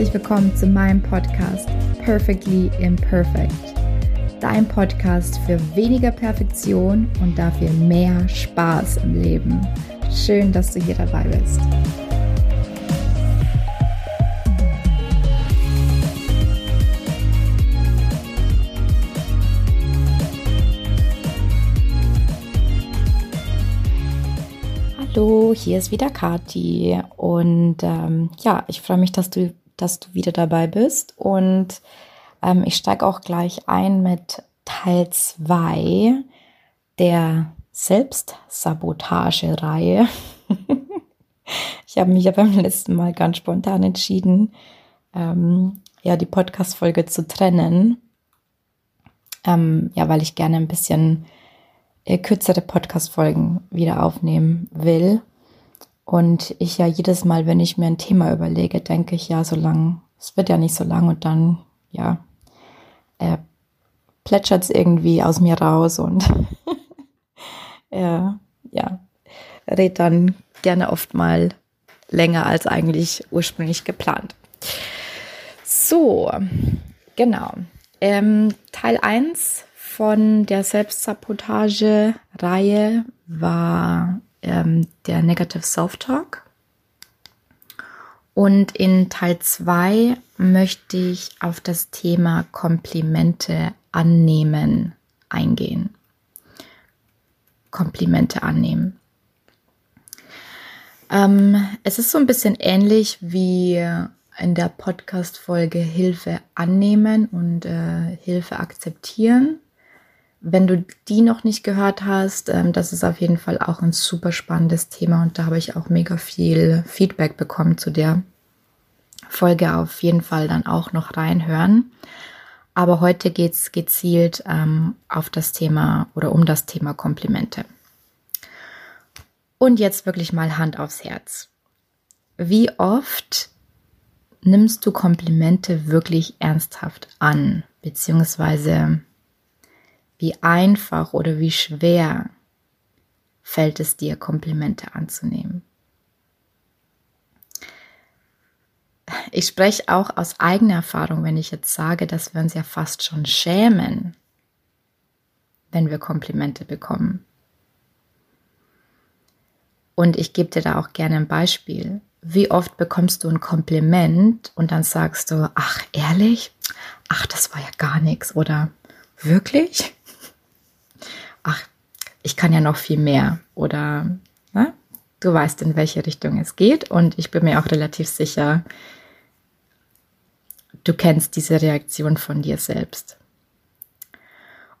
herzlich willkommen zu meinem Podcast Perfectly Imperfect. Dein Podcast für weniger Perfektion und dafür mehr Spaß im Leben. Schön, dass du hier dabei bist. Hallo, hier ist wieder Kati und ähm, ja, ich freue mich, dass du, dass du wieder dabei bist und ähm, ich steige auch gleich ein mit Teil 2 der Selbstsabotage-Reihe. ich habe mich ja beim letzten Mal ganz spontan entschieden, ähm, ja, die Podcast-Folge zu trennen. Ähm, ja, weil ich gerne ein bisschen äh, kürzere Podcast-Folgen wieder aufnehmen will. Und ich ja jedes Mal, wenn ich mir ein Thema überlege, denke ich, ja, so lang, es wird ja nicht so lang und dann, ja, äh, plätschert es irgendwie aus mir raus und äh, ja, red dann gerne oft mal länger als eigentlich ursprünglich geplant. So, genau. Ähm, Teil 1 von der Selbstsabotage-Reihe war ähm, der Negative Self-Talk. Und in Teil 2 möchte ich auf das Thema Komplimente annehmen eingehen. Komplimente annehmen. Ähm, es ist so ein bisschen ähnlich wie in der Podcast-Folge Hilfe annehmen und äh, Hilfe akzeptieren. Wenn du die noch nicht gehört hast, ähm, das ist auf jeden Fall auch ein super spannendes Thema und da habe ich auch mega viel Feedback bekommen zu der Folge. Auf jeden Fall dann auch noch reinhören. Aber heute geht es gezielt ähm, auf das Thema oder um das Thema Komplimente. Und jetzt wirklich mal Hand aufs Herz. Wie oft nimmst du Komplimente wirklich ernsthaft an? Beziehungsweise wie einfach oder wie schwer fällt es dir, Komplimente anzunehmen? Ich spreche auch aus eigener Erfahrung, wenn ich jetzt sage, dass wir uns ja fast schon schämen, wenn wir Komplimente bekommen. Und ich gebe dir da auch gerne ein Beispiel. Wie oft bekommst du ein Kompliment und dann sagst du, ach ehrlich, ach das war ja gar nichts oder wirklich? Ach, ich kann ja noch viel mehr oder ne? du weißt, in welche Richtung es geht und ich bin mir auch relativ sicher, du kennst diese Reaktion von dir selbst.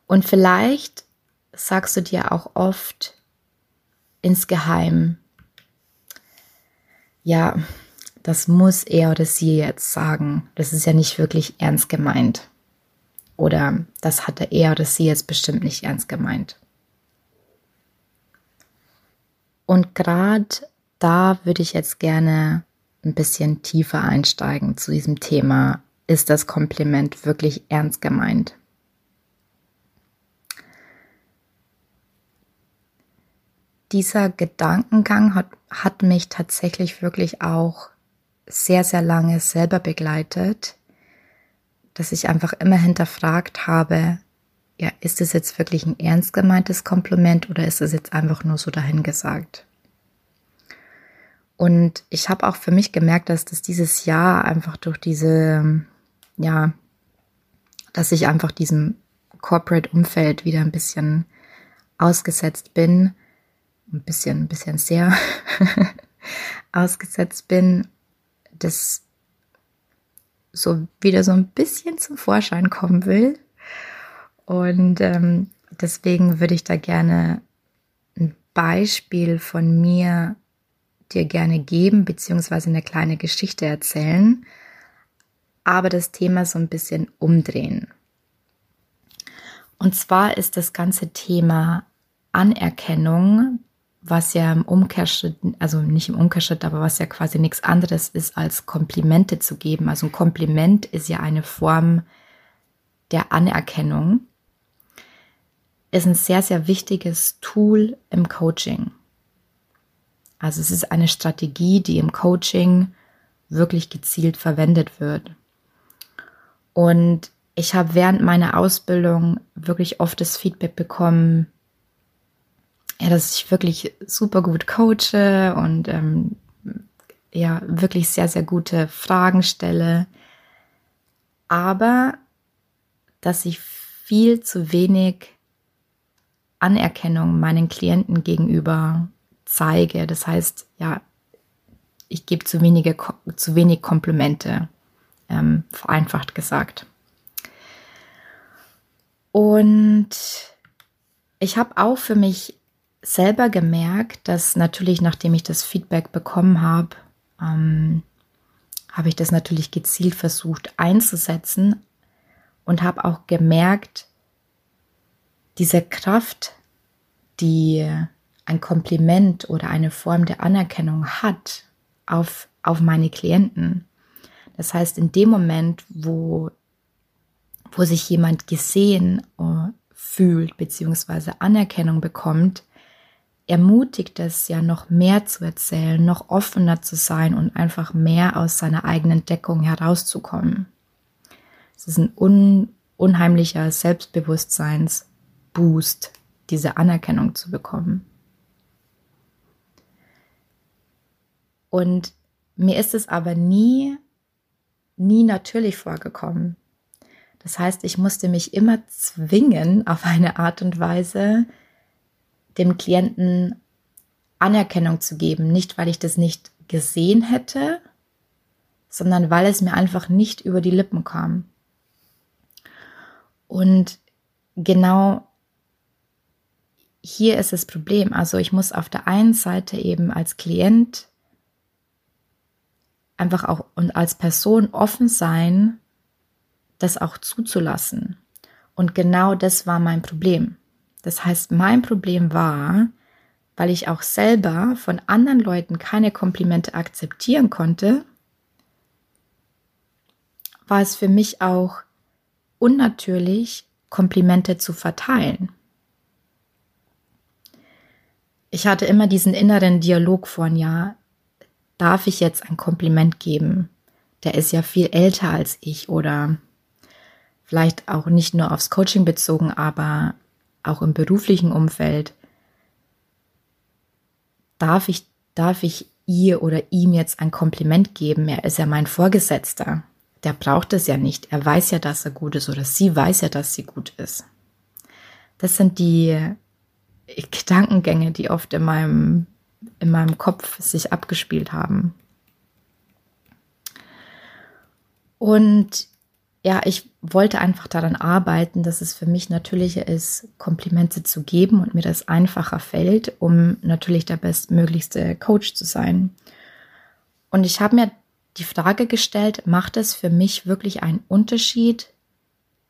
Und vielleicht sagst du dir auch oft insgeheim, ja, das muss er oder sie jetzt sagen. Das ist ja nicht wirklich ernst gemeint. Oder das hatte er oder sie jetzt bestimmt nicht ernst gemeint. Und gerade da würde ich jetzt gerne ein bisschen tiefer einsteigen zu diesem Thema. Ist das Kompliment wirklich ernst gemeint? Dieser Gedankengang hat, hat mich tatsächlich wirklich auch sehr, sehr lange selber begleitet dass ich einfach immer hinterfragt habe, ja, ist es jetzt wirklich ein ernst gemeintes Kompliment oder ist es jetzt einfach nur so dahingesagt? Und ich habe auch für mich gemerkt, dass das dieses Jahr einfach durch diese, ja, dass ich einfach diesem Corporate-Umfeld wieder ein bisschen ausgesetzt bin, ein bisschen, ein bisschen sehr ausgesetzt bin, das so wieder so ein bisschen zum Vorschein kommen will. Und ähm, deswegen würde ich da gerne ein Beispiel von mir dir gerne geben, beziehungsweise eine kleine Geschichte erzählen, aber das Thema so ein bisschen umdrehen. Und zwar ist das ganze Thema Anerkennung was ja im Umkehrschritt, also nicht im Umkehrschritt, aber was ja quasi nichts anderes ist, als Komplimente zu geben. Also ein Kompliment ist ja eine Form der Anerkennung, ist ein sehr, sehr wichtiges Tool im Coaching. Also es ist eine Strategie, die im Coaching wirklich gezielt verwendet wird. Und ich habe während meiner Ausbildung wirklich oft das Feedback bekommen, ja, dass ich wirklich super gut coache und ähm, ja, wirklich sehr, sehr gute Fragen stelle, aber dass ich viel zu wenig Anerkennung meinen Klienten gegenüber zeige. Das heißt, ja, ich gebe zu wenige, zu wenig Komplimente, ähm, vereinfacht gesagt. Und ich habe auch für mich selber gemerkt, dass natürlich, nachdem ich das Feedback bekommen habe, ähm, habe ich das natürlich gezielt versucht einzusetzen und habe auch gemerkt, diese Kraft, die ein Kompliment oder eine Form der Anerkennung hat auf, auf meine Klienten. Das heißt, in dem Moment, wo, wo sich jemand gesehen uh, fühlt, beziehungsweise Anerkennung bekommt, ermutigt es ja noch mehr zu erzählen, noch offener zu sein und einfach mehr aus seiner eigenen Deckung herauszukommen. Es ist ein un, unheimlicher Selbstbewusstseinsboost, diese Anerkennung zu bekommen. Und mir ist es aber nie, nie natürlich vorgekommen. Das heißt, ich musste mich immer zwingen, auf eine Art und Weise, dem Klienten Anerkennung zu geben. Nicht, weil ich das nicht gesehen hätte, sondern weil es mir einfach nicht über die Lippen kam. Und genau hier ist das Problem. Also ich muss auf der einen Seite eben als Klient einfach auch und als Person offen sein, das auch zuzulassen. Und genau das war mein Problem. Das heißt, mein Problem war, weil ich auch selber von anderen Leuten keine Komplimente akzeptieren konnte, war es für mich auch unnatürlich, Komplimente zu verteilen. Ich hatte immer diesen inneren Dialog von, ja, darf ich jetzt ein Kompliment geben? Der ist ja viel älter als ich oder vielleicht auch nicht nur aufs Coaching bezogen, aber auch im beruflichen Umfeld, darf ich, darf ich ihr oder ihm jetzt ein Kompliment geben? Er ist ja mein Vorgesetzter. Der braucht es ja nicht. Er weiß ja, dass er gut ist oder sie weiß ja, dass sie gut ist. Das sind die Gedankengänge, die oft in meinem, in meinem Kopf sich abgespielt haben. Und ja, ich wollte einfach daran arbeiten, dass es für mich natürlicher ist, Komplimente zu geben und mir das einfacher fällt, um natürlich der bestmöglichste Coach zu sein. Und ich habe mir die Frage gestellt, macht es für mich wirklich einen Unterschied,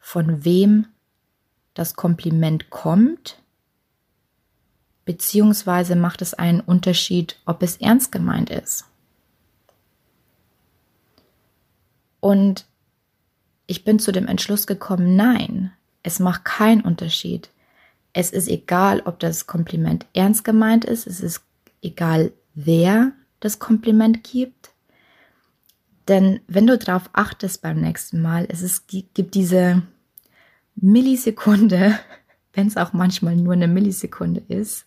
von wem das Kompliment kommt? Beziehungsweise macht es einen Unterschied, ob es ernst gemeint ist? Und ich bin zu dem Entschluss gekommen, nein, es macht keinen Unterschied. Es ist egal, ob das Kompliment ernst gemeint ist, es ist egal, wer das Kompliment gibt. Denn wenn du darauf achtest beim nächsten Mal, es ist, gibt diese Millisekunde, wenn es auch manchmal nur eine Millisekunde ist,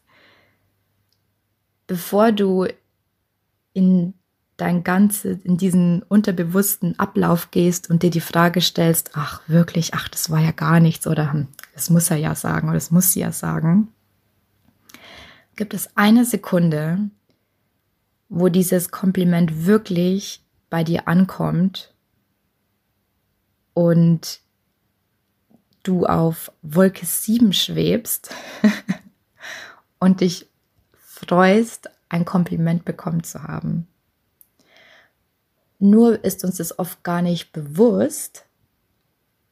bevor du dein ganze in diesen unterbewussten Ablauf gehst und dir die Frage stellst, ach wirklich, ach das war ja gar nichts oder hm, das muss er ja sagen oder das muss sie ja sagen, gibt es eine Sekunde, wo dieses Kompliment wirklich bei dir ankommt und du auf Wolke 7 schwebst und dich freust, ein Kompliment bekommen zu haben. Nur ist uns das oft gar nicht bewusst,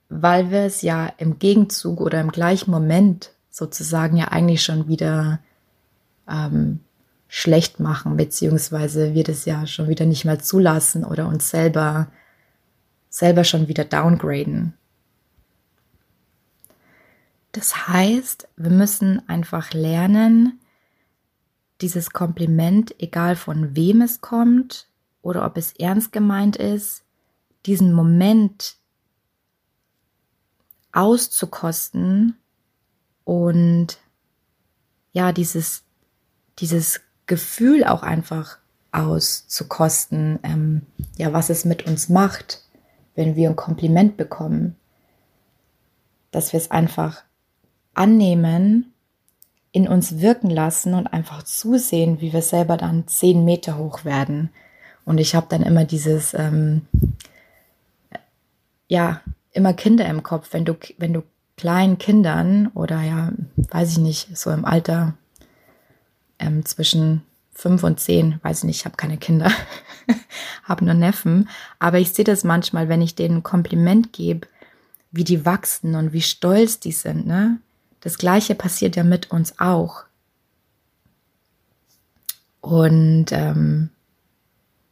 weil wir es ja im Gegenzug oder im gleichen Moment sozusagen ja eigentlich schon wieder ähm, schlecht machen, beziehungsweise wir das ja schon wieder nicht mehr zulassen oder uns selber, selber schon wieder downgraden. Das heißt, wir müssen einfach lernen, dieses Kompliment, egal von wem es kommt, oder ob es ernst gemeint ist, diesen Moment auszukosten und ja, dieses, dieses Gefühl auch einfach auszukosten, ähm, ja, was es mit uns macht, wenn wir ein Kompliment bekommen, dass wir es einfach annehmen, in uns wirken lassen und einfach zusehen, wie wir selber dann zehn Meter hoch werden. Und ich habe dann immer dieses, ähm, ja, immer Kinder im Kopf, wenn du, wenn du kleinen Kindern oder ja, weiß ich nicht, so im Alter ähm, zwischen fünf und zehn, weiß ich nicht, ich habe keine Kinder, habe nur Neffen, aber ich sehe das manchmal, wenn ich denen ein Kompliment gebe, wie die wachsen und wie stolz die sind, ne? Das gleiche passiert ja mit uns auch. Und ähm,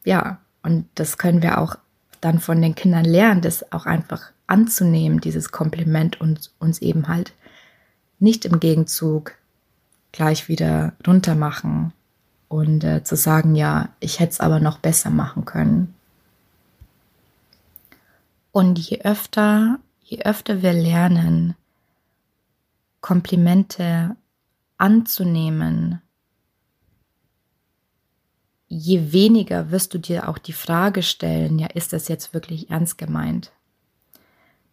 ja, und das können wir auch dann von den Kindern lernen, das auch einfach anzunehmen, dieses Kompliment und uns eben halt nicht im Gegenzug gleich wieder runter machen und äh, zu sagen, ja, ich hätte es aber noch besser machen können. Und je öfter, je öfter wir lernen, Komplimente anzunehmen, je weniger wirst du dir auch die Frage stellen, ja, ist das jetzt wirklich ernst gemeint?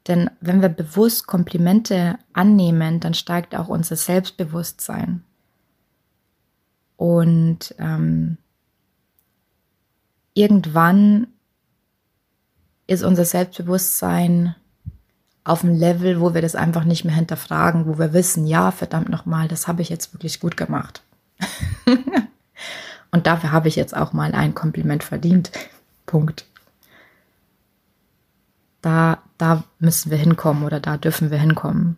Denn wenn wir bewusst Komplimente annehmen, dann steigt auch unser Selbstbewusstsein. Und ähm, irgendwann ist unser Selbstbewusstsein auf einem Level, wo wir das einfach nicht mehr hinterfragen, wo wir wissen, ja, verdammt nochmal, das habe ich jetzt wirklich gut gemacht. Und dafür habe ich jetzt auch mal ein Kompliment verdient. Punkt. Da, da müssen wir hinkommen oder da dürfen wir hinkommen.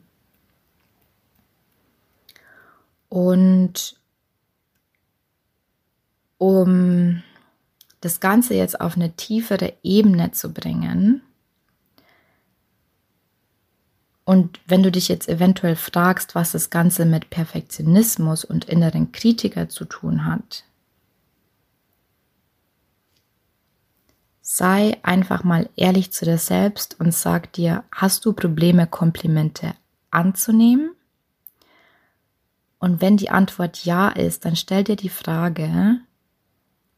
Und um das Ganze jetzt auf eine tiefere Ebene zu bringen, und wenn du dich jetzt eventuell fragst, was das Ganze mit Perfektionismus und inneren Kritiker zu tun hat, sei einfach mal ehrlich zu dir selbst und sag dir, hast du Probleme, Komplimente anzunehmen? Und wenn die Antwort ja ist, dann stell dir die Frage,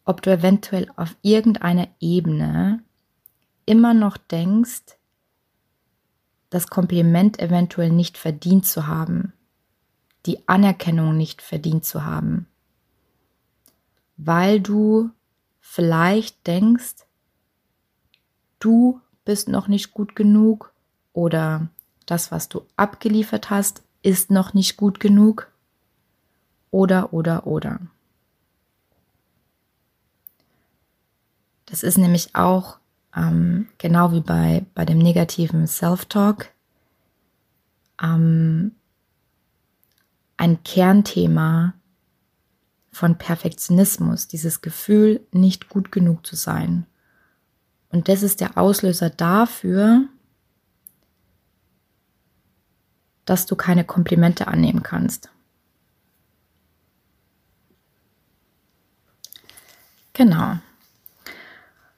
ob du eventuell auf irgendeiner Ebene immer noch denkst, das Kompliment eventuell nicht verdient zu haben, die Anerkennung nicht verdient zu haben, weil du vielleicht denkst, du bist noch nicht gut genug oder das, was du abgeliefert hast, ist noch nicht gut genug oder oder oder. Das ist nämlich auch ähm, genau wie bei, bei dem negativen Self-Talk ähm, ein Kernthema von Perfektionismus, dieses Gefühl, nicht gut genug zu sein. Und das ist der Auslöser dafür, dass du keine Komplimente annehmen kannst. Genau.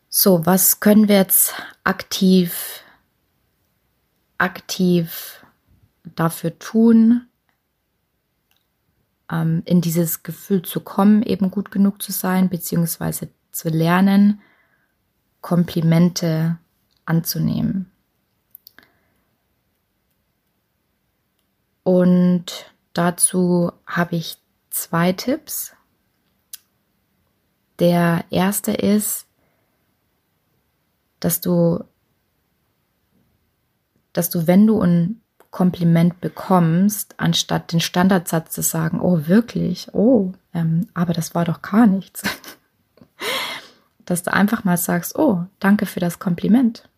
So, was können wir jetzt aktiv, aktiv dafür tun, ähm, in dieses Gefühl zu kommen, eben gut genug zu sein, beziehungsweise zu lernen, Komplimente anzunehmen. Und dazu habe ich zwei Tipps. Der erste ist, dass du, dass du, wenn du ein Kompliment bekommst, anstatt den Standardsatz zu sagen, oh wirklich, oh, ähm, aber das war doch gar nichts, dass du einfach mal sagst, oh, danke für das Kompliment.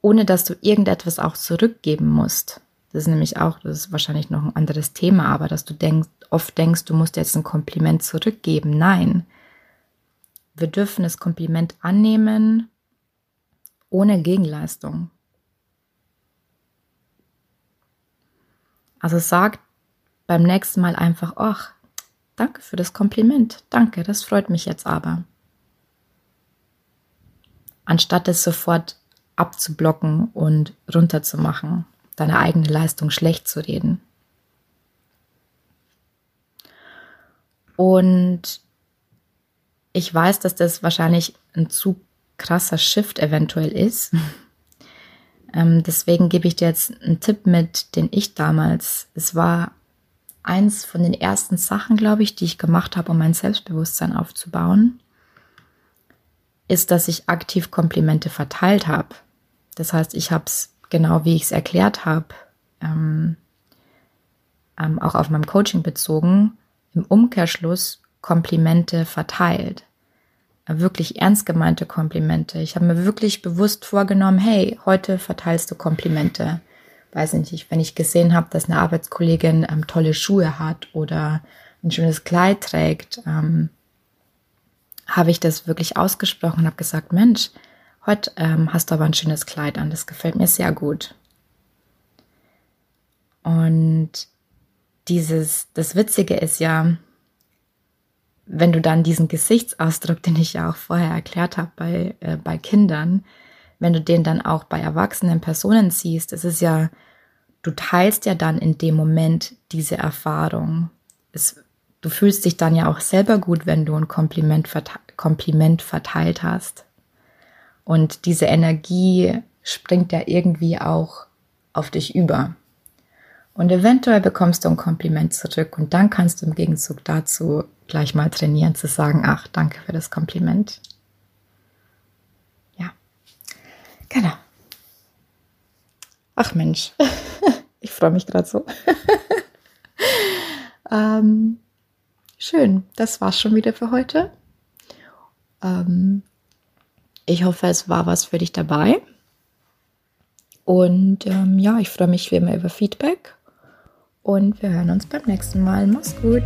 Ohne dass du irgendetwas auch zurückgeben musst. Das ist nämlich auch, das ist wahrscheinlich noch ein anderes Thema, aber dass du denkst, oft denkst, du musst jetzt ein Kompliment zurückgeben. Nein, wir dürfen das Kompliment annehmen ohne Gegenleistung. Also sag beim nächsten Mal einfach, ach, danke für das Kompliment. Danke, das freut mich jetzt aber. Anstatt es sofort abzublocken und runterzumachen, deine eigene Leistung schlecht zu reden. Und ich weiß, dass das wahrscheinlich ein zu krasser Shift eventuell ist. ähm, deswegen gebe ich dir jetzt einen Tipp mit, den ich damals, es war eins von den ersten Sachen, glaube ich, die ich gemacht habe, um mein Selbstbewusstsein aufzubauen, ist, dass ich aktiv Komplimente verteilt habe. Das heißt, ich habe es genau wie ich es erklärt habe, ähm, ähm, auch auf meinem Coaching bezogen, im Umkehrschluss Komplimente verteilt. Wirklich ernst gemeinte Komplimente. Ich habe mir wirklich bewusst vorgenommen, hey, heute verteilst du Komplimente. Weiß nicht, wenn ich gesehen habe, dass eine Arbeitskollegin ähm, tolle Schuhe hat oder ein schönes Kleid trägt, ähm, habe ich das wirklich ausgesprochen und habe gesagt, Mensch, heute ähm, hast du aber ein schönes Kleid an, das gefällt mir sehr gut. Und dieses, das Witzige ist ja, wenn du dann diesen Gesichtsausdruck, den ich ja auch vorher erklärt habe bei, äh, bei Kindern, wenn du den dann auch bei erwachsenen Personen siehst, es ist ja, du teilst ja dann in dem Moment diese Erfahrung. Es, du fühlst dich dann ja auch selber gut, wenn du ein Kompliment, Kompliment verteilt hast. Und diese Energie springt ja irgendwie auch auf dich über. Und eventuell bekommst du ein Kompliment zurück und dann kannst du im Gegenzug dazu gleich mal trainieren zu sagen, ach, danke für das Kompliment. Ja, genau. Ach Mensch, ich freue mich gerade so. ähm, schön, das war's schon wieder für heute. Ähm, ich hoffe, es war was für dich dabei. Und ähm, ja, ich freue mich wie immer über Feedback und wir hören uns beim nächsten Mal. Mach's gut.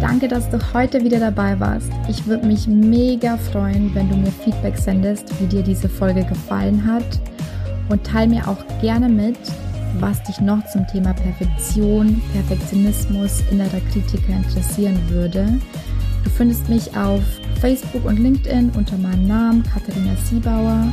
Danke, dass du heute wieder dabei warst. Ich würde mich mega freuen, wenn du mir Feedback sendest, wie dir diese Folge gefallen hat. Und teile mir auch gerne mit, was dich noch zum Thema Perfektion, Perfektionismus, innerer Kritiker interessieren würde. Du findest mich auf Facebook und LinkedIn unter meinem Namen Katharina Siebauer